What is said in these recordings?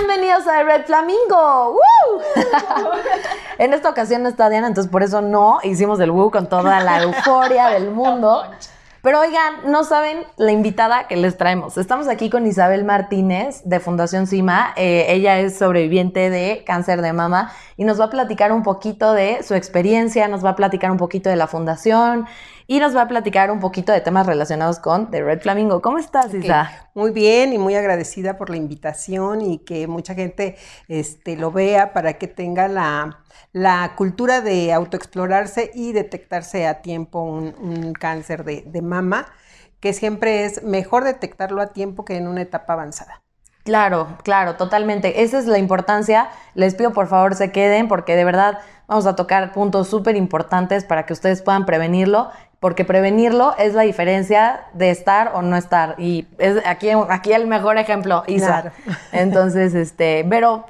Bienvenidos a Red Flamingo. ¡Woo! en esta ocasión no está Diana, entonces por eso no hicimos el woo con toda la euforia del mundo. Pero oigan, no saben la invitada que les traemos. Estamos aquí con Isabel Martínez de Fundación CIMA. Eh, ella es sobreviviente de cáncer de mama y nos va a platicar un poquito de su experiencia, nos va a platicar un poquito de la fundación y nos va a platicar un poquito de temas relacionados con The Red Flamingo. ¿Cómo estás, Isa? Muy bien y muy agradecida por la invitación y que mucha gente este, lo vea para que tenga la, la cultura de autoexplorarse y detectarse a tiempo un, cáncer de, de mama, que siempre es mejor detectarlo a tiempo que en una etapa avanzada. Claro, claro, totalmente. Esa es la importancia. Les pido por favor se queden porque de verdad vamos a tocar puntos súper importantes para que ustedes puedan prevenirlo porque prevenirlo es la diferencia de estar o no estar. Y es aquí, aquí el mejor ejemplo, Isa. Entonces, este, pero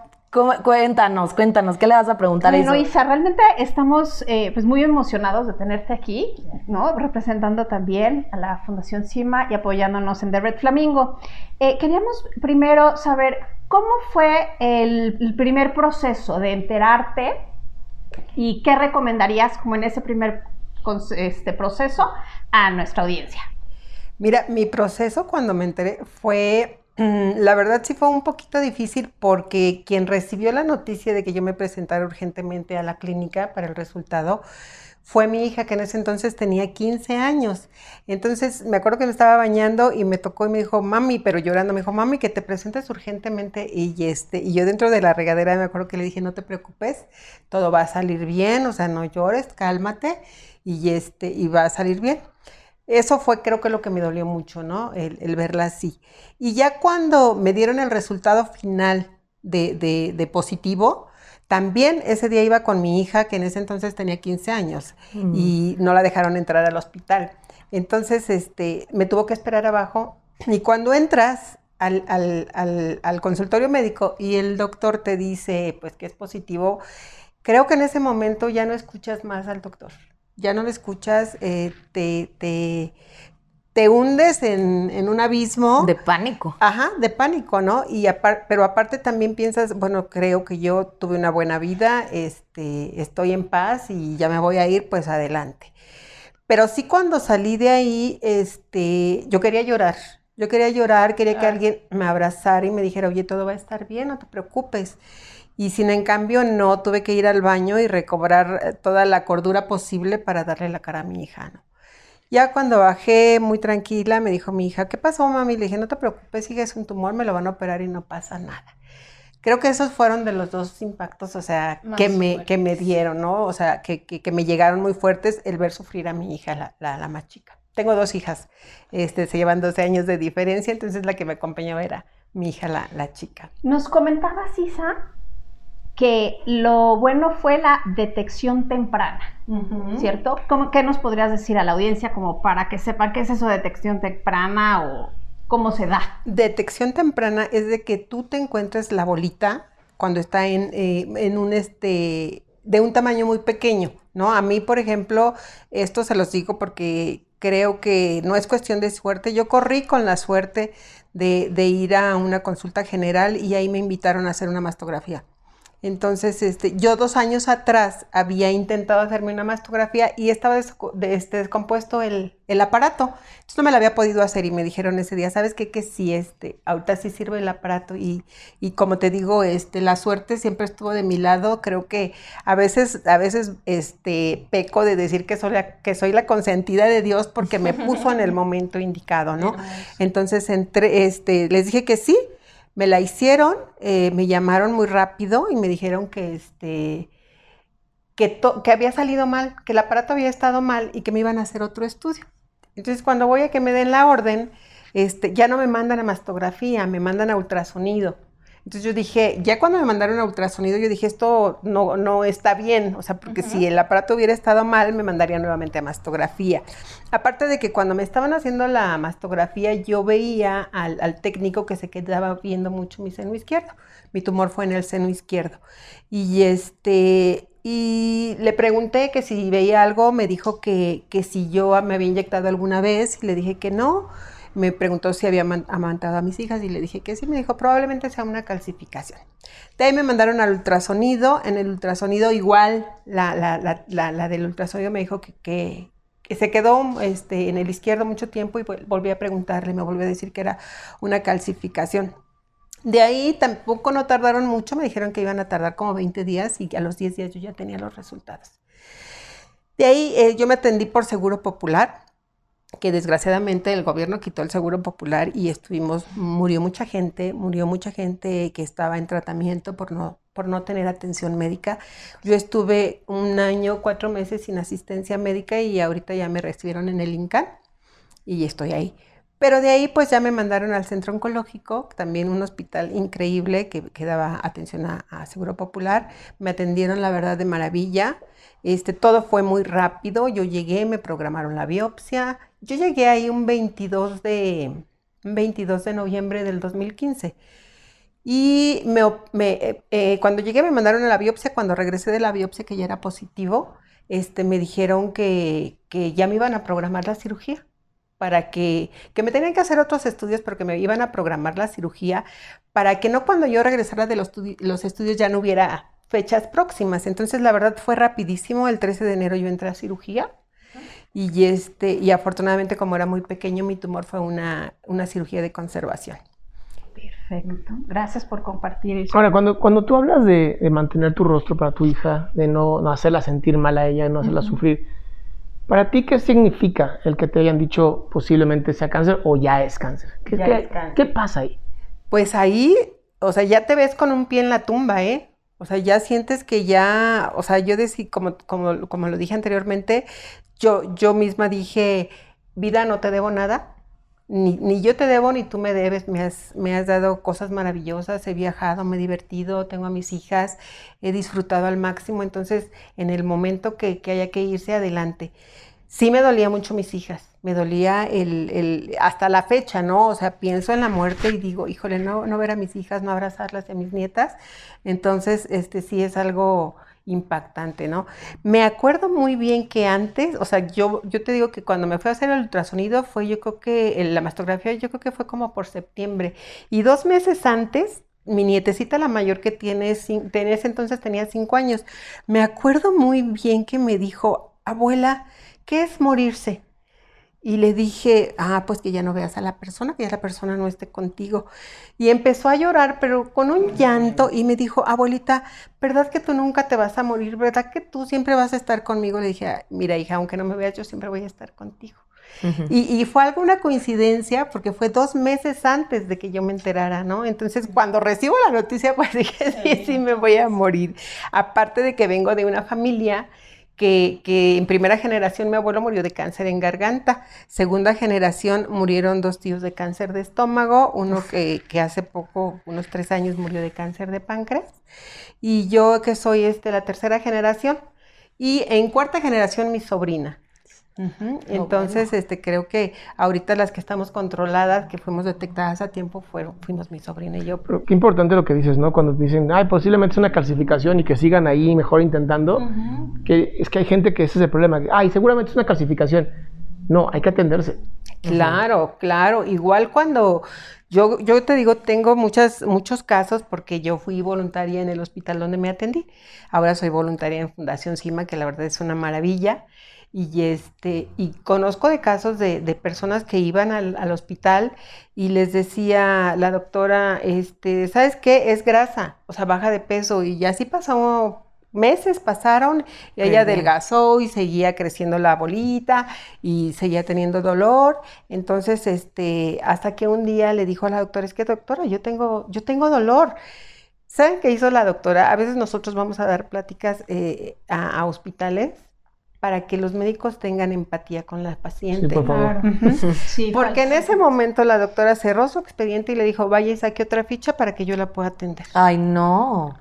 cuéntanos, cuéntanos, ¿qué le vas a preguntar bueno, Isa? realmente estamos eh, pues muy emocionados de tenerte aquí, ¿no? Representando también a la Fundación CIMA y apoyándonos en The Red Flamingo. Eh, queríamos primero saber cómo fue el primer proceso de enterarte y qué recomendarías como en ese primer este proceso a nuestra audiencia? Mira, mi proceso cuando me enteré fue, mm, la verdad sí fue un poquito difícil porque quien recibió la noticia de que yo me presentara urgentemente a la clínica para el resultado fue mi hija que en ese entonces tenía 15 años. Entonces me acuerdo que me estaba bañando y me tocó y me dijo, mami, pero llorando, me dijo, mami, que te presentes urgentemente. Y, este, y yo dentro de la regadera me acuerdo que le dije, no te preocupes, todo va a salir bien, o sea, no llores, cálmate y, este, y va a salir bien. Eso fue creo que lo que me dolió mucho, ¿no? El, verla así. Y ya cuando me dieron el resultado final de, positivo, también ese día iba con mi hija, que en ese entonces tenía 15 años, mm. y no la dejaron entrar al hospital. Entonces, este, me tuvo que esperar abajo. Y cuando entras al, al, consultorio médico y el doctor te dice, pues, que es positivo, creo que en ese momento ya no escuchas más al doctor ya no lo escuchas, eh, te, te, te, hundes en, un abismo. De pánico. Ajá, de pánico, ¿no? Y pero aparte también piensas, bueno, creo que yo tuve una buena vida, este, estoy en paz y ya me voy a ir, pues adelante. Pero sí cuando salí de ahí, este, yo quería llorar. Yo quería llorar, quería que alguien me abrazara y me dijera, oye, todo va a estar bien, no te preocupes. Y sin en cambio no, tuve que ir al baño y recobrar eh, toda la cordura posible para darle la cara a mi hija, ¿no? Ya cuando bajé muy tranquila, me dijo mi hija, ¿qué pasó, mami? Le dije, no te preocupes, sigue es un tumor, me lo van a operar y no pasa nada. Creo que esos fueron de los dos impactos, o sea, que me, que me dieron, ¿no? O sea, que, que, me llegaron muy fuertes el ver sufrir a mi hija, la, la, la, más chica. Tengo dos hijas, este, se llevan 12 años de diferencia, entonces la que me acompañó era mi hija, la, la chica. Nos comentaba Sisa que lo bueno fue la detección temprana, ¿cierto? ¿Cómo, ¿Qué nos podrías decir a la audiencia como para que sepan qué es eso de detección temprana o cómo se da? Detección temprana es de que tú te encuentres la bolita cuando está en, eh, en un este de un tamaño muy pequeño, ¿no? A mí, por ejemplo, esto se los digo porque creo que no es cuestión de suerte. Yo corrí con la suerte de, de ir a una consulta general y ahí me invitaron a hacer una mastografía. Entonces, este, yo dos años atrás había intentado hacerme una mastografía y estaba este, descompuesto el, aparato. Entonces no me lo había podido hacer y me dijeron ese día, ¿sabes qué? Que sí, este, ahorita sí sirve el aparato y, y como te digo, este, la suerte siempre estuvo de mi lado. Creo que a veces, a veces, este, peco de decir que soy la, que soy la consentida de Dios porque me puso en el momento indicado, ¿no? Entonces, entre, este, les dije que sí me la hicieron, eh, me llamaron muy rápido y me dijeron que, este, que, que había salido mal, que el aparato había estado mal y que me iban a hacer otro estudio. Entonces, cuando voy a que me den la orden, este, ya no me mandan a mastografía, me mandan a ultrasonido. Entonces yo dije, ya cuando me mandaron a ultrasonido, yo dije, esto no, no está bien, o sea, porque si el aparato hubiera estado mal, me mandaría nuevamente a mastografía. Aparte de que cuando me estaban haciendo la mastografía, yo veía al, al técnico que se quedaba viendo mucho mi seno izquierdo. Mi tumor fue en el seno izquierdo. Y este, y le pregunté que si veía algo, me dijo que, que si yo me había inyectado alguna vez, y le dije que no. Me preguntó si había amamantado a mis hijas y le dije que sí, me dijo probablemente sea una calcificación. De ahí me mandaron al ultrasonido, en el ultrasonido igual, la, la, la, la del ultrasonido me dijo que, que, se quedó este, en el izquierdo mucho tiempo y volví a preguntarle, me volvió a decir que era una calcificación. De ahí tampoco no tardaron mucho, me dijeron que iban a tardar como 20 días y a los 10 días yo ya tenía los resultados. De ahí eh, yo me atendí por Seguro Popular, que desgraciadamente el gobierno quitó el Seguro Popular y estuvimos, murió mucha gente, murió mucha gente que estaba en tratamiento por no, por no tener atención médica. Yo estuve un año, cuatro meses sin asistencia médica y ahorita ya me recibieron en el INCAN y estoy ahí. Pero de ahí pues ya me mandaron al centro oncológico, también un hospital increíble que, que daba atención a, Seguro Popular. Me atendieron la verdad de maravilla. Este, todo fue muy rápido. Yo llegué, me programaron la biopsia. Yo llegué ahí un 22 de, 22 de noviembre del 2015. Y me, eh, eh, cuando llegué me mandaron a la biopsia. Cuando regresé de la biopsia que ya era positivo, este, me dijeron que, que ya me iban a programar la cirugía para que, que me tenían que hacer otros estudios, pero que me iban a programar la cirugía, para que no cuando yo regresara de los, los estudios ya no hubiera fechas próximas. Entonces, la verdad fue rapidísimo. El 13 de enero yo entré a cirugía. Y, este, y afortunadamente, como era muy pequeño, mi tumor fue una, una cirugía de conservación. Perfecto. Gracias por compartir eso. Ahora, cuando, cuando tú hablas de, mantener tu rostro para tu hija, de no, no hacerla sentir mal a ella, no hacerla sufrir, ¿Para ti qué significa el que te hayan dicho posiblemente sea cáncer o ya es cáncer? ¿Qué, ¿qué pasa ahí? Pues ahí, o sea, ya te ves con un pie en la tumba, ¿eh? O sea, ya sientes que ya, o sea, yo decí, como, como, como lo dije anteriormente, yo, yo misma dije, vida, no te debo nada, ni, yo te debo ni tú me debes, me has, me has dado cosas maravillosas, he viajado, me he divertido, tengo a mis hijas, he disfrutado al máximo, entonces en el momento que, haya que irse adelante. Sí me dolía mucho mis hijas, me dolía el, el, hasta la fecha, ¿no? O sea, pienso en la muerte y digo, híjole, no, no ver a mis hijas, no abrazarlas y a mis nietas. Entonces, este sí es algo, impactante, ¿no? Me acuerdo muy bien que antes, o sea, yo, yo te digo que cuando me fui a hacer el ultrasonido fue, yo creo que la mastografía, yo creo que fue como por septiembre. Y dos meses antes, mi nietecita, la mayor que tiene, en ese entonces tenía cinco años, me acuerdo muy bien que me dijo, abuela, ¿qué es morirse? Y le dije, ah, pues que ya no veas a la persona, que ya la persona no esté contigo. Y empezó a llorar, pero con un llanto, y me dijo, abuelita, ¿verdad que tú nunca te vas a morir? ¿Verdad que tú siempre vas a estar conmigo? Le dije, mira, hija, aunque no me veas, yo siempre voy a estar contigo. y, fue alguna coincidencia, porque fue dos meses antes de que yo me enterara, ¿no? Entonces, cuando recibo la noticia, pues dije, sí, sí, me voy a morir. Aparte de que vengo de una familia que, en primera generación mi abuelo murió de cáncer en garganta, segunda generación murieron dos tíos de cáncer de estómago, uno que, hace poco, unos tres años, murió de cáncer de páncreas, y yo que soy este, la tercera generación, y en cuarta generación mi sobrina. Entonces, este, creo que ahorita las que estamos controladas, que fuimos detectadas a tiempo, fueron, fuimos mi sobrina y yo. Pero qué importante lo que dices, ¿no? Cuando dicen, ay, posiblemente es una calcificación y que sigan ahí mejor intentando, que es que hay gente que ese es el problema. Ay, seguramente es una calcificación. No, hay que atenderse. Claro, claro. Igual cuando yo, yo te digo, tengo muchas, muchos casos porque yo fui voluntaria en el hospital donde me atendí. Ahora soy voluntaria en Fundación CIMA, que la verdad es una maravilla. Y, este, y conozco de casos de, de personas que iban al, al, hospital y les decía la doctora, este, ¿sabes qué? Es grasa, o sea, baja de peso. Y así pasó meses pasaron y ella adelgazó y seguía creciendo la bolita y seguía teniendo dolor. Entonces, este, hasta que un día le dijo a la doctora, es que doctora, yo tengo, yo tengo dolor. ¿Saben qué hizo la doctora? A veces nosotros vamos a dar pláticas eh, a, hospitales para que los médicos tengan empatía con la paciente. Sí, por favor. Porque en ese momento la doctora cerró su expediente y le dijo, vaya y saque otra ficha para que yo la pueda atender. Ay, no.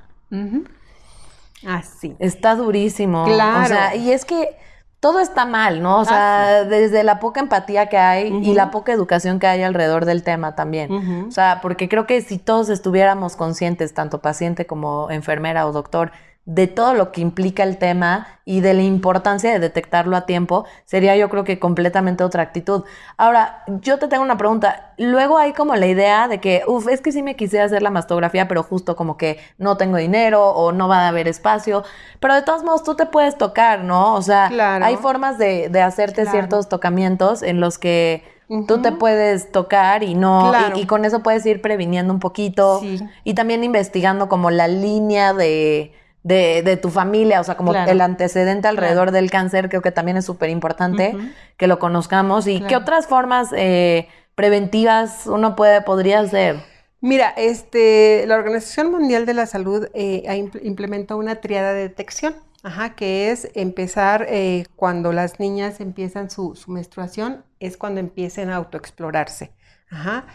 Así. Está durísimo. Claro. O sea, y es que todo está mal, ¿no? O sea, desde la poca empatía que hay y la poca educación que hay alrededor del tema también. O sea, porque creo que si todos estuviéramos conscientes, tanto paciente como enfermera o doctor, de todo lo que implica el tema y de la importancia de detectarlo a tiempo, sería yo creo que completamente otra actitud. Ahora, yo te tengo una pregunta. Luego hay como la idea de que, uff, es que sí me quise hacer la mastografía, pero justo como que no tengo dinero o no va a haber espacio. Pero de todos modos, tú te puedes tocar, ¿no? O sea, Claro. hay formas de, de hacerte Claro. ciertos tocamientos en los que tú te puedes tocar y no, Claro. y, y con eso puedes ir previniendo un poquito Sí. y también investigando como la línea de, de, de tu familia, o sea, como Claro. el antecedente alrededor del cáncer, creo que también es súper importante que lo conozcamos. ¿Y qué otras formas eh, preventivas uno puede, podría hacer? Mira, este, la Organización Mundial de la Salud eh, implementó una triada de detección, ajá, que es empezar eh, cuando las niñas empiezan su, su menstruación, es cuando empiecen a autoexplorarse. Ajá.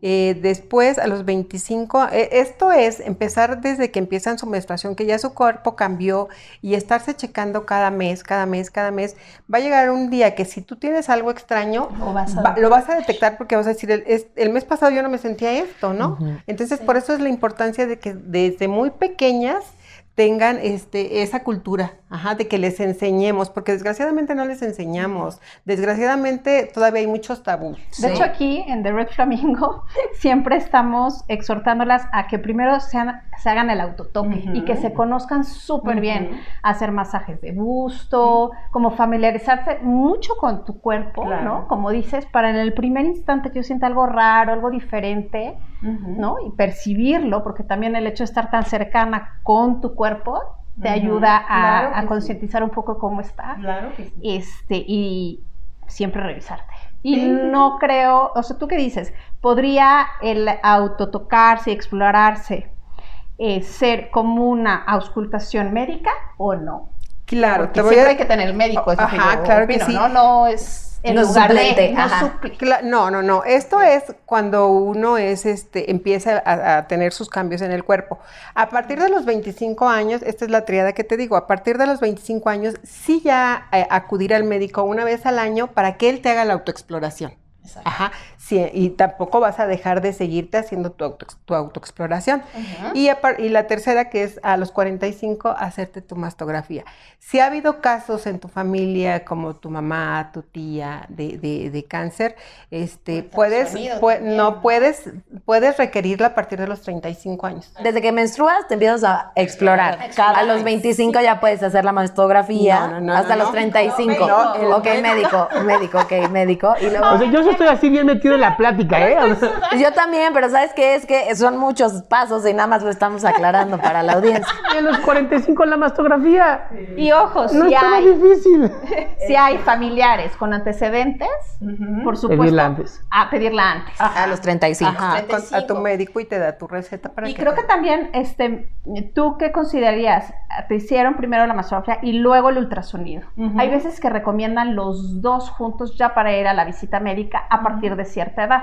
Eh, después, a los 25, eh, esto es empezar desde que empiezan su menstruación, que ya su cuerpo cambió y estarse checando cada mes, cada mes, cada mes. Va a llegar un día que si tú tienes algo extraño, Lo vas a va- lo vas a detectar porque vas a decir, el, es- el mes pasado yo no me sentía esto, ¿no? Entonces, por eso es la importancia de que desde muy pequeñas tengan este, esa cultura, ajá, de que les enseñemos, porque desgraciadamente no les enseñamos. Desgraciadamente todavía hay muchos tabús. De Sí. hecho, aquí en The Red Flamingo siempre estamos exhortándolas a que primero sean- se hagan el autotoque Ujú. y que se conozcan súper bien, hacer masajes de busto, como familiarizarse mucho con tu cuerpo, Claro. ¿no? Como dices, para en el primer instante que yo sienta algo raro, algo diferente, ¿no? Y percibirlo, porque también el hecho de estar tan cercana con tu cuerpo te ayuda a, Claro sí. concientizar un poco cómo está Claro que sí. este, y siempre revisarte. Y sí, no creo, o sea, ¿tú qué dices? ¿Podría el autotocarse y explorarse eh, ser como una auscultación médica o no? Claro, Porque te voy siempre a... hay que tener el médico, es lo que Ajá, yo claro que sí. ¿no? No es en No lugar suplente, de, no ajá. No, no, no. Esto es cuando uno es, este, empieza a, a tener sus cambios en el cuerpo. A partir de los 25 años, esta es la triada que te digo, a partir de los 25 años, sí ya eh, acudir al médico una vez al año para que él te haga la autoexploración. Ajá, sí, y tampoco vas a dejar de seguirte haciendo tu, auto, tu autoexploración. Y, a par- y la tercera, que es a los 45, hacerte tu mastografía. Si ha habido casos en tu familia, como tu mamá, tu tía, de, de- de cáncer, este, puedes, pue- no puedes, puedes requerirla a partir de los 35 años. Desde que menstruas te empiezas a explorar. Cada a los 25 ya puedes hacer la mastografía. No, no, no, hasta no, los no. 35. No, el ok, médico, médico, ok, médico. Y luego... O sea, yo estoy así bien metido en la plática, ¿eh? Yo también, pero ¿sabes qué? Es que son muchos pasos y nada más lo estamos aclarando para la audiencia. y a los 45 la mastografía. Y ojo, No si estaba hay, difícil. si hay familiares con antecedentes, por supuesto, Pedirla antes. a pedirla antes. A los 35. Ajá, con- a tu médico y te da tu receta para Y que creo te- que también, este, ¿tú qué considerarías? Te hicieron primero la mastografía y luego el ultrasonido. Hay veces que recomiendan los dos juntos ya para ir a la visita médica a partir de cierta edad.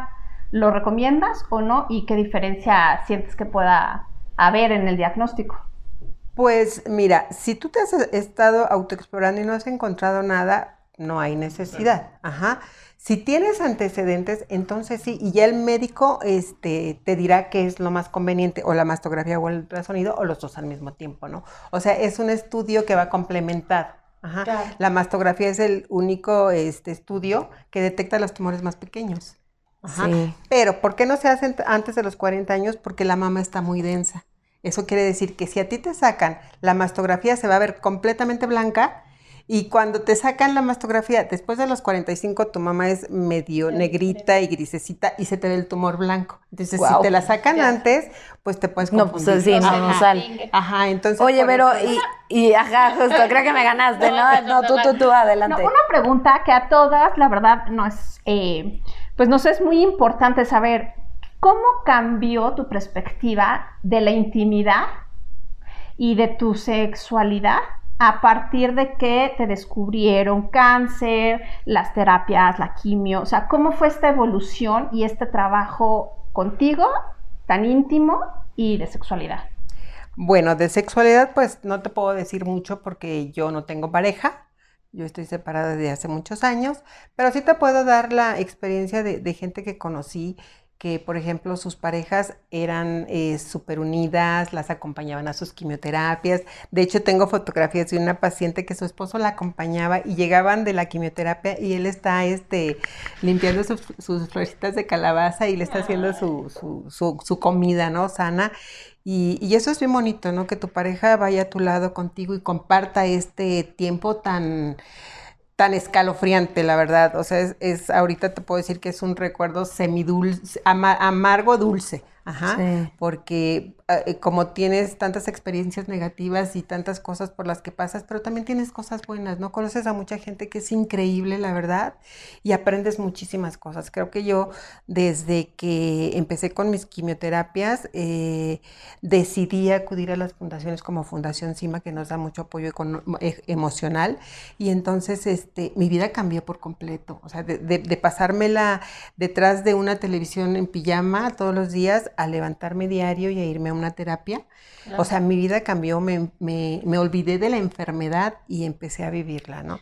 ¿Lo recomiendas o no? ¿Y qué diferencia sientes que pueda haber en el diagnóstico? Pues mira, si tú te has estado autoexplorando y no has encontrado nada, no hay necesidad. Ajá. Si tienes antecedentes, entonces sí, y ya el médico este, te dirá qué es lo más conveniente, o la mastografía o el ultrasonido, o los dos al mismo tiempo, ¿no? O sea, es un estudio que va complementado. Ajá. Claro. La mastografía es el único este, estudio que detecta los tumores más pequeños. Ajá. Sí. Pero, ¿por qué no se hacen antes de los 40 años? Porque la mama está muy densa. Eso quiere decir que si a ti te sacan la mastografía se va a ver completamente blanca y cuando te sacan la mastografía después de los 45 tu mamá es medio negrita y grisecita y se te ve el tumor blanco. Entonces si te la sacan antes, pues te puedes No, pues confundir. sí, no, Ajá. no sale. Ajá, entonces Oye, pero, eso- y, y, ajá, justo, creo que me ganaste, ¿no? No, tú, tú, tú, No, adelante. una pregunta que a todas, la verdad, no es, eh, pues nos es muy importante saber cómo cambió tu perspectiva de la intimidad y de tu sexualidad a partir de que te descubrieron cáncer, las terapias, la quimio, o sea, cómo fue esta evolución y este trabajo contigo tan íntimo y de sexualidad. Bueno, de sexualidad, pues no te puedo decir mucho porque yo no tengo pareja. Yo estoy separada desde hace muchos años, pero sí te puedo dar la experiencia de, de gente que conocí que, por ejemplo, sus parejas eran eh, súper unidas, las acompañaban a sus quimioterapias. De hecho, tengo fotografías de una paciente que su esposo la acompañaba y llegaban de la quimioterapia y él está este, limpiando sus, sus florecitas de calabaza y le está haciendo su, su, su, su comida, ¿no? Sana. Y, y, eso es bien bonito, ¿no? Que tu pareja vaya a tu lado contigo y comparta este tiempo tan tan escalofriante, la verdad. O sea, es, es, ahorita te puedo decir que es un recuerdo semidulce, ama, amargo dulce. Ajá. Sí. Porque como tienes tantas experiencias negativas y tantas cosas por las que pasas, pero también tienes cosas buenas, ¿no? Conoces a mucha gente que es increíble, la verdad, y aprendes muchísimas cosas. Creo que yo, desde que empecé con mis quimioterapias, eh, decidí acudir a las fundaciones como Fundación CIMA, que nos da mucho apoyo e emocional, y entonces este, mi vida cambió por completo. O sea, de, de, de pasármela detrás de una televisión en pijama todos los días a levantarme diario y a irme a una terapia. Claro. O sea, mi vida cambió, me, me, me, olvidé de la enfermedad y empecé a vivirla, ¿no?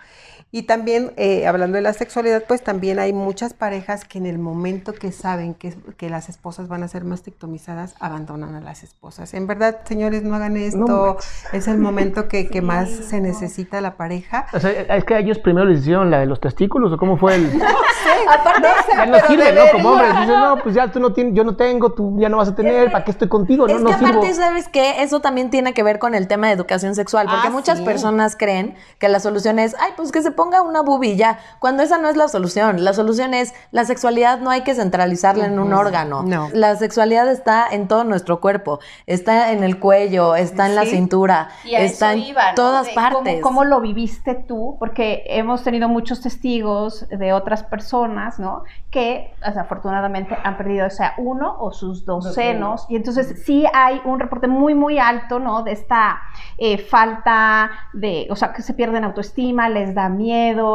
Y también, eh, hablando de la sexualidad, pues también hay muchas parejas que en el momento que saben que, que las esposas van a ser mastectomizadas, abandonan a las esposas. En verdad, señores, no hagan esto. No, es el momento que, que sí, más se necesita la pareja. O sea, es que a ellos primero les hicieron la de los testículos, ¿o cómo fue el...? No sé. Aparte, ya no sirve, ¿no? Como hombres, dicen, no, pues ya tú no tienes, yo no tengo, tú ya no vas a tener, ¿para qué estoy contigo? No, es no que aparte, sirvo. ¿sabes qué? Eso también tiene que ver con el tema de educación sexual, porque Ah, muchas sí. personas creen que la solución es, ay, pues que se ponga una boobie ya, cuando esa no es la solución. La solución es, la sexualidad no hay que centralizarla en un órgano. No. La sexualidad está en todo nuestro cuerpo, está en el cuello, está en la cintura, Y a está eso en iba, ¿no? todas De partes. ¿cómo, ¿Cómo lo viviste tú? Porque hemos tenido muchos testigos de otras personas, ¿no? Que desafortunadamente han perdido, o sea, uno o sus dos, Dos senos. Y entonces sí hay un reporte muy, muy alto, ¿no? De esta eh, falta de, o sea, que se pierden autoestima, les da miedo,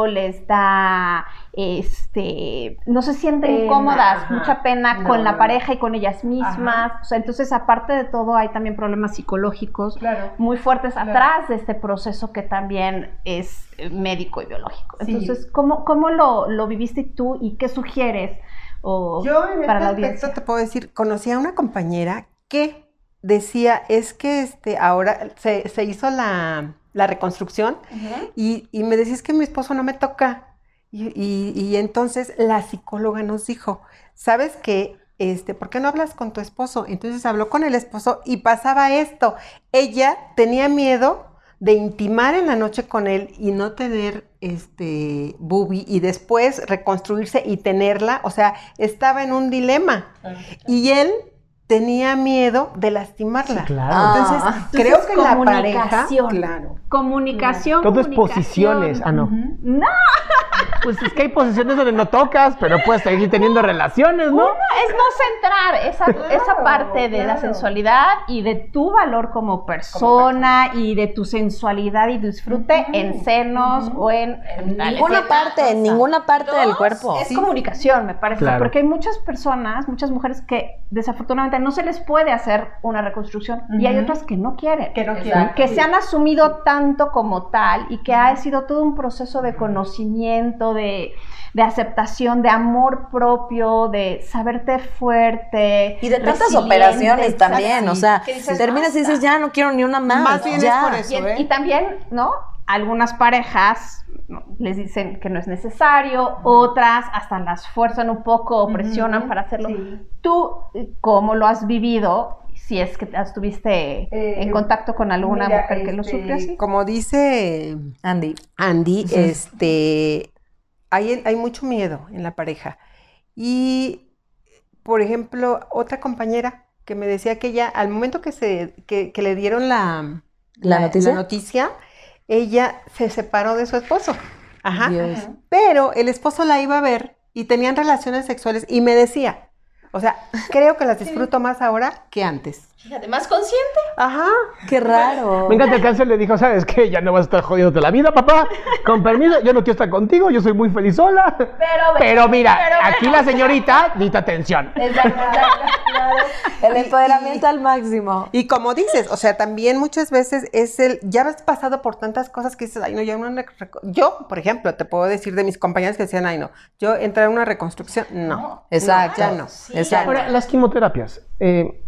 les da, este, no se sienten Pena, cómodas, ajá. mucha pena No, con la pareja y con ellas mismas. O sea, entonces aparte de todo hay también problemas psicológicos Claro. muy fuertes Claro. atrás de este proceso que también es eh, médico y biológico. Sí. Entonces, ¿cómo, cómo lo, lo viviste tú y qué sugieres o, Yo en para la este audiencia? aspecto te puedo decir, conocí a una compañera que decía, es que este, ahora se, se hizo la, la reconstrucción y, y me decía, es que mi esposo no me toca. Y, y- y entonces la psicóloga nos dijo, ¿sabes qué? Este, ¿por qué no hablas con tu esposo? Entonces habló con el esposo y pasaba esto. Ella tenía miedo de intimar en la noche con él y no tener este boobie y después reconstruirse y tenerla, o sea, estaba en un dilema. Y él tenía miedo de lastimarla. Sí, claro. Entonces, Ah. creo Entonces, que la pareja, comunicación. claro. Comunicación. Todo es posiciones. Ah, no. No, Pues es que hay posiciones donde no tocas, pero puedes seguir teniendo relaciones, ¿no? es no centrar esa, esa parte de la sensualidad y de tu valor como persona, y de tu sensualidad y disfrute en senos o en genitales. ninguna parte, en ninguna parte del cuerpo. Es Sí. comunicación, me parece, Claro. porque hay muchas personas, muchas mujeres que desafortunadamente no se les puede hacer una reconstrucción y hay otras que no quieren. Que no Exacto. quieren. que se han asumido tanto como tal y que ha sido todo un proceso de conocimiento, de, de aceptación, de amor propio, de saberte fuerte. Y de tantas operaciones también, exacto. o sea, dices, terminas y dices, ya no quiero ni una más. Más bien es ya. por eso. Y, ¿eh? y también, ¿no? Algunas parejas les dicen que no es necesario, otras hasta las fuerzan un poco o presionan para hacerlo. sí. ¿Tú cómo lo has vivido? Si es que estuviste Eh, en contacto con alguna Mira, mujer que lo este, sufrió así. Como dice Andy. Andy, este, hay, hay mucho miedo en la pareja. Y, por ejemplo, otra compañera que me decía que ella, al momento que, se, que, que le dieron la, ¿La noticia? noticia, ella se separó de su esposo. Ajá. Dios. Pero el esposo la iba a ver y tenían relaciones sexuales y me decía, o sea, creo que las disfruto más ahora que antes. Fíjate, más consciente. Ajá. Qué raro. Me encanta el cáncer le dijo, ¿sabes qué? Ya no vas a estar jodido la vida, papá. Con permiso, yo no quiero estar contigo, yo soy muy feliz sola. Pero, Pero mira, pero aquí la señorita necesita atención. Exacto. El empoderamiento al máximo. Y como dices, o sea, también muchas veces es el, ya has pasado por tantas cosas que dices, ay, no, ya no, me reco-". yo, por ejemplo, te puedo decir de mis compañeros que decían, ay, no, yo entrar en una reconstrucción, no. Exacto. ya no. Exacto. Ahora, las quimioterapias eh,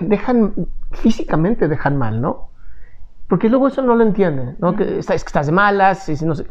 dejan, físicamente dejan mal, ¿no? Porque luego eso no lo entienden, ¿no? Que estás, que estás de malas, y si no sé.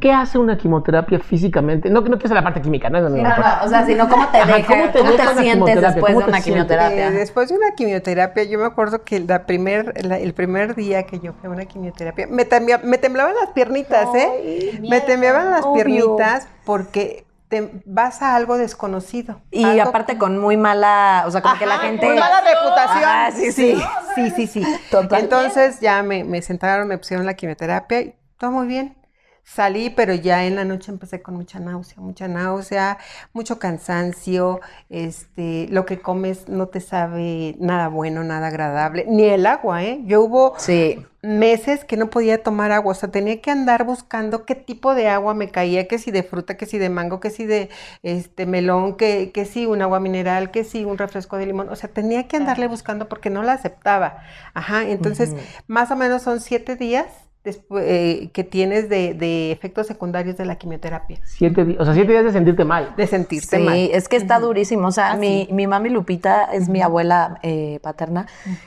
¿Qué hace una quimioterapia físicamente? No, que no quiero hacer la parte química, ¿no? No, no, No, no. no, o sea, sino cómo te Ajá, deja, ¿cómo te cómo te, sientes después ¿Cómo de una quimioterapia. Eh, después de una quimioterapia, yo me acuerdo que la primer, la- el primer día que yo fui a una quimioterapia, me, temblia- me temblaban las piernitas, ¿eh? Me temblaban las Obvio. piernitas porque te vas a algo desconocido. Y algo aparte con muy mala, o sea, como que la gente... Muy mala reputación. Ajá, sí, sí. Sí, sí, sí. Entonces ya me, me sentaron, me pusieron la quimioterapia y todo muy bien. Salí, pero ya en la noche empecé con mucha náusea, mucha náusea, mucho cansancio, este, lo que comes no te sabe nada bueno, nada agradable, ni el agua, ¿eh? Yo hubo Sí. meses que no podía tomar agua, o sea, tenía que andar buscando qué tipo de agua me caía, que si de fruta, que si de mango, que si de este melón, que, que si un agua mineral, que si un refresco de limón, o sea, tenía que andarle buscando porque no la aceptaba. Ajá, entonces, más o menos son siete días después, eh, que tienes de, de efectos secundarios de la quimioterapia, Siete días, o sea, siete días de sentirte mal. de sentirte Sí, mal. es que está durísimo. O sea, Ah, mi, sí. mi mami Lupita es mi abuela eh, paterna.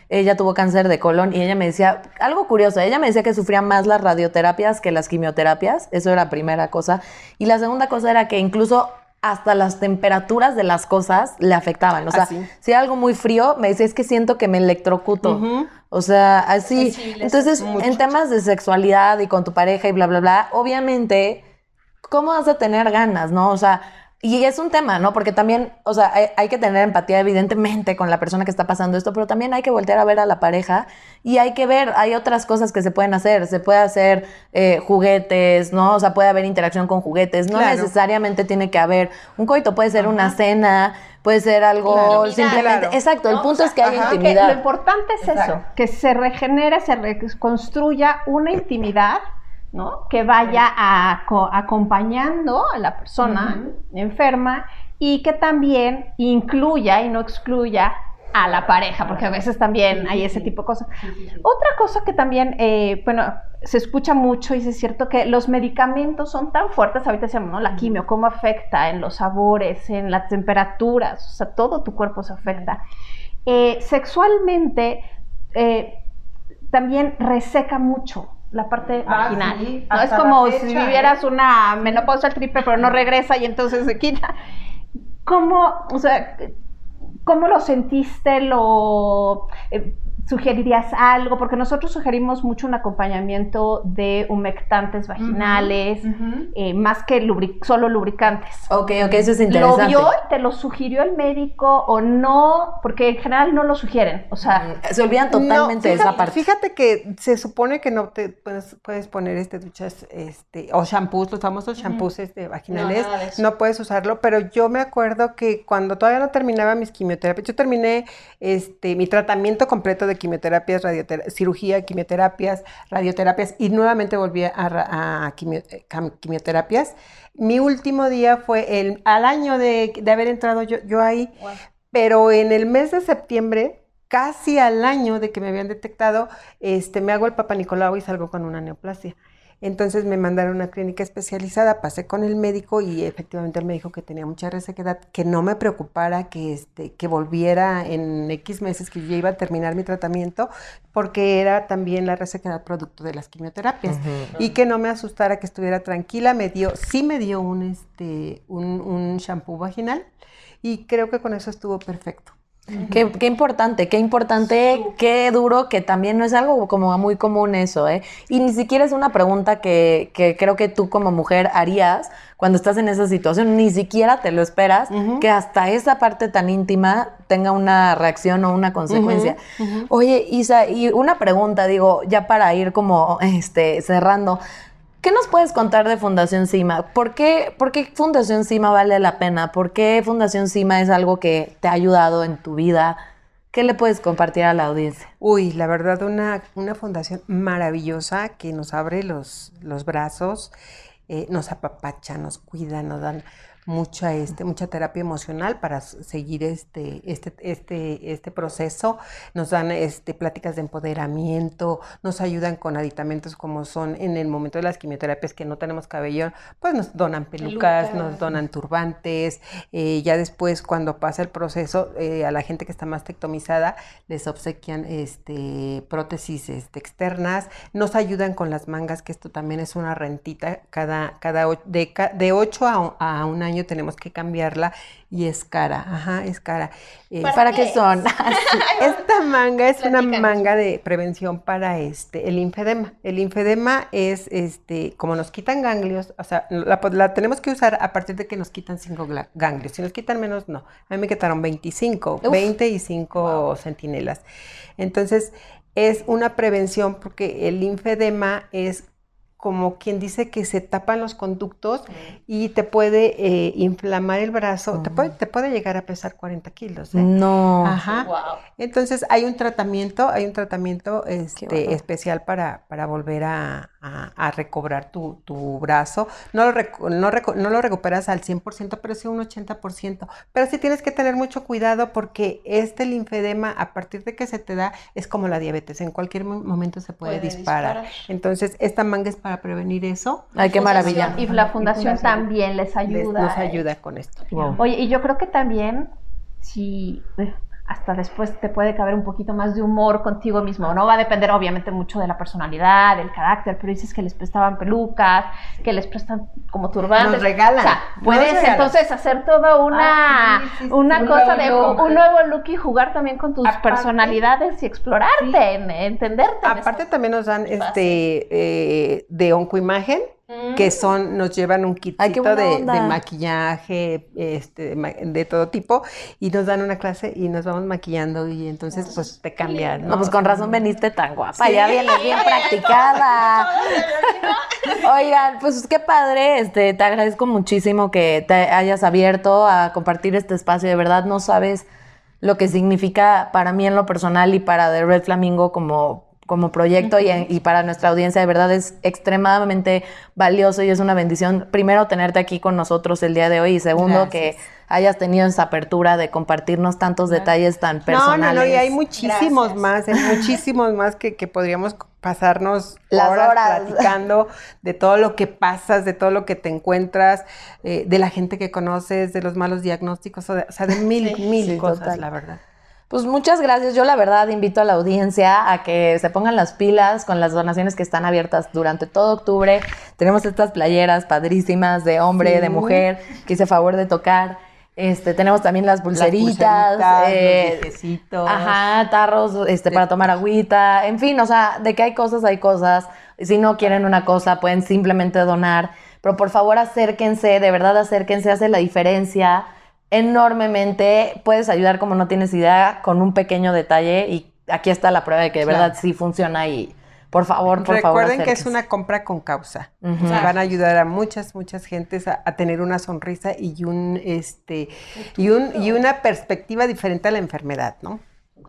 Ella tuvo cáncer de colon y ella me decía, algo curioso, ella me decía que sufría más las radioterapias que las quimioterapias. Eso era la primera cosa. Y la segunda cosa era que incluso hasta las temperaturas de las cosas le afectaban. O sea, Ah, si era algo muy frío, me decía, es que siento que me electrocuto. O sea, así. Sensibles. Entonces, en temas de sexualidad y con tu pareja y bla, bla, bla, obviamente, ¿cómo vas a tener ganas, no? O sea, y es un tema, ¿no? Porque también, o sea, hay, hay que tener empatía, evidentemente, con la persona que está pasando esto, pero también hay que voltear a ver a la pareja y hay que ver, hay otras cosas que se pueden hacer. Se puede hacer eh, juguetes, ¿no? O sea, puede haber interacción con juguetes. No Claro. necesariamente tiene que haber un coito, puede ser una cena, puede ser algo Claro. simplemente. Claro. Exacto, el punto o es que. Que intimidad. lo importante es eso, que se regenere, se reconstruya una intimidad, ¿no? Que vaya a- co- acompañando a la persona enferma y que también incluya y no excluya a la pareja, porque a veces también hay ese tipo de cosas. Otra cosa que también, eh, bueno, se escucha mucho y es cierto que los medicamentos son tan fuertes, ahorita decíamos, ¿no? La quimio, cómo afecta en los sabores, en las temperaturas, o sea, todo tu cuerpo se afecta. Eh, sexualmente, eh, también reseca mucho la parte Ah, vaginal. sí, ¿no? Es como fecha, si ¿eh? vivieras una menopausa triple, pero no regresa y entonces se quita. ¿Cómo, o sea, cómo lo sentiste? ¿Lo eh, sugerirías algo? Porque nosotros sugerimos mucho un acompañamiento de humectantes vaginales, eh, más que lubri- solo lubricantes. Ok, ok, eso es ¿Lo interesante. vio y te lo sugirió el médico o no? Porque en general no lo sugieren. O sea, Se olvidan totalmente de No, esa parte. Fíjate que se supone que no te puedes, puedes poner este duchas este o shampoos, los famosos shampoos este, vaginales, No, no, puedes usarlo, pero yo me acuerdo que cuando todavía no terminaba mis quimioterapias, yo terminé este mi tratamiento completo de quimioterapias, radiotera- cirugía, quimioterapias, radioterapias y nuevamente volví a, a quimio- eh, quimioterapias. Mi último día fue el al año de, de haber entrado yo, yo ahí, pero en el mes de septiembre, casi al año de que me habían detectado, este, me hago el Papa Nicolau y salgo con una neoplasia. Entonces me mandaron a una clínica especializada, pasé con el médico y efectivamente él me dijo que tenía mucha resequedad, que no me preocupara que, este, que volviera en X meses, que yo ya iba a terminar mi tratamiento, porque era también la resequedad producto de las quimioterapias. Y que no me asustara, que estuviera tranquila. Me dio, sí me dio un, este, un, un shampoo vaginal y creo que con eso estuvo perfecto. Qué, qué importante, qué importante, qué duro, que también no es algo como muy común eso, ¿eh? Y ni siquiera es una pregunta que, que creo que tú como mujer harías cuando estás en esa situación, ni siquiera te lo esperas, que hasta esa parte tan íntima tenga una reacción o una consecuencia. Oye, Isa, y una pregunta, digo, ya para ir como este, cerrando. ¿Qué nos puedes contar de Fundación CIMA? ¿Por qué, ¿Por qué Fundación CIMA vale la pena? ¿Por qué Fundación CIMA es algo que te ha ayudado en tu vida? ¿Qué le puedes compartir a la audiencia? Uy, la verdad, una, una fundación maravillosa que nos abre los, los brazos, eh, nos apapacha, nos cuida, nos dan mucha, este, mucha terapia emocional para seguir este, este, este, este proceso. Nos dan este, pláticas de empoderamiento, nos ayudan con aditamentos como son en el momento de las quimioterapias que no tenemos cabello, pues nos donan pelucas, nos donan turbantes. Eh, ya después, cuando pasa el proceso, eh, a la gente que está más tectomizada, les obsequian este, prótesis este, externas. Nos ayudan con las mangas, que esto también es una rentita cada, cada de, de 8 a, a un año tenemos que cambiarla y es cara, ajá, es cara. ¿Para, qué, son? Esta manga es una manga de prevención para este el linfedema. El linfedema es este como nos quitan ganglios, o sea, la, tenemos que usar a partir de que nos quitan 5 ganglios. Si nos quitan menos, no. A mí me quitaron 25, 20 y 5 centinelas. Entonces, es una prevención porque el linfedema es como quien dice que se tapan los conductos y te puede eh, inflamar el brazo, te, puede, te puede llegar a pesar 40 kilos. ¿eh? No. Ajá. Entonces hay un tratamiento, hay un tratamiento este, especial para, para volver a, a, recobrar tu, tu, brazo. No lo, no, no lo recuperas al 100%, pero sí un 80%. Pero sí tienes que tener mucho cuidado porque este linfedema, a partir de que se te da, es como la diabetes. En cualquier momento se puede, disparar. Entonces, esta manga es para prevenir eso. Ay, qué maravilla. Y la fundación, también les ayuda. nos ayuda con esto. Oye, y yo creo que también, si hasta después te puede caber un poquito más de humor contigo mismo, ¿no? Va a depender obviamente mucho de la personalidad, del carácter, pero dices que les prestaban pelucas, que les prestan como turbantes. Nos regalan. O sea, puedes entonces hacer toda una, ah, una cosa de un nuevo look y jugar también con tus personalidades y explorarte, entenderte. Aparte también nos dan este eh, de oncoimagen que son, nos llevan un kitito de, maquillaje, este, de, todo tipo, y nos dan una clase y nos vamos maquillando y entonces pues te cambian. ¿no? pues con razón veniste tan guapa, ya vienes bien practicada. Oigan, pues qué padre, este, te agradezco muchísimo que te hayas abierto a compartir este espacio, de verdad no sabes lo que significa para mí en lo personal y para The Red Flamingo como como proyecto y, para nuestra audiencia de verdad es extremadamente valioso y es una bendición primero tenerte aquí con nosotros el día de hoy y segundo que hayas tenido esa apertura de compartirnos tantos detalles tan personales. No, no, no, y hay muchísimos más, hay muchísimos más que, podríamos pasarnos las horas, platicando de todo lo que pasas, de todo lo que te encuentras, eh, de la gente que conoces, de los malos diagnósticos, o, sea, de mil, mil cosas, la verdad. Pues muchas gracias. Yo la verdad invito a la audiencia a que se pongan las pilas con las donaciones que están abiertas durante todo octubre. Tenemos estas playeras padrísimas de hombre, de mujer, que hice favor de tocar. Este, tenemos también las pulseritas, las eh, ajá, tarros, este, para tomar agüita, en fin, o sea, de que hay cosas, hay cosas. Si no quieren una cosa, pueden simplemente donar. Pero por favor acérquense, de verdad acérquense, hace la diferencia enormemente. Puedes ayudar como no tienes idea con un pequeño detalle y aquí está la prueba de que de verdad sí funciona y por favor, por favor. Recuerden que es una compra con causa. van a ayudar a muchas, muchas gentes a, tener una sonrisa y un este y un y una perspectiva diferente a la enfermedad, ¿no?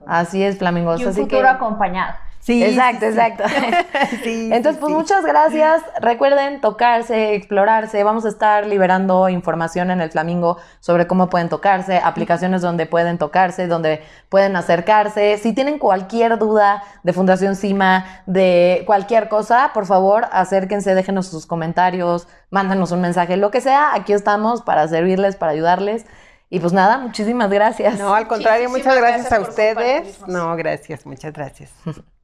Así es, Flamingos. Y un futuro acompañado. Sí, exacto, exacto. Entonces, pues muchas gracias. Recuerden tocarse, explorarse. Vamos a estar liberando información en el Flamingo sobre cómo pueden tocarse, aplicaciones donde pueden tocarse, donde pueden acercarse. Si tienen cualquier duda de Fundación CIMA, de cualquier cosa, por favor, acérquense, déjenos sus comentarios, mándanos un mensaje, lo que sea. Aquí estamos para servirles, para ayudarles. Y pues nada, muchísimas gracias. No, al contrario, muchas gracias, a ustedes. No, gracias, muchas gracias.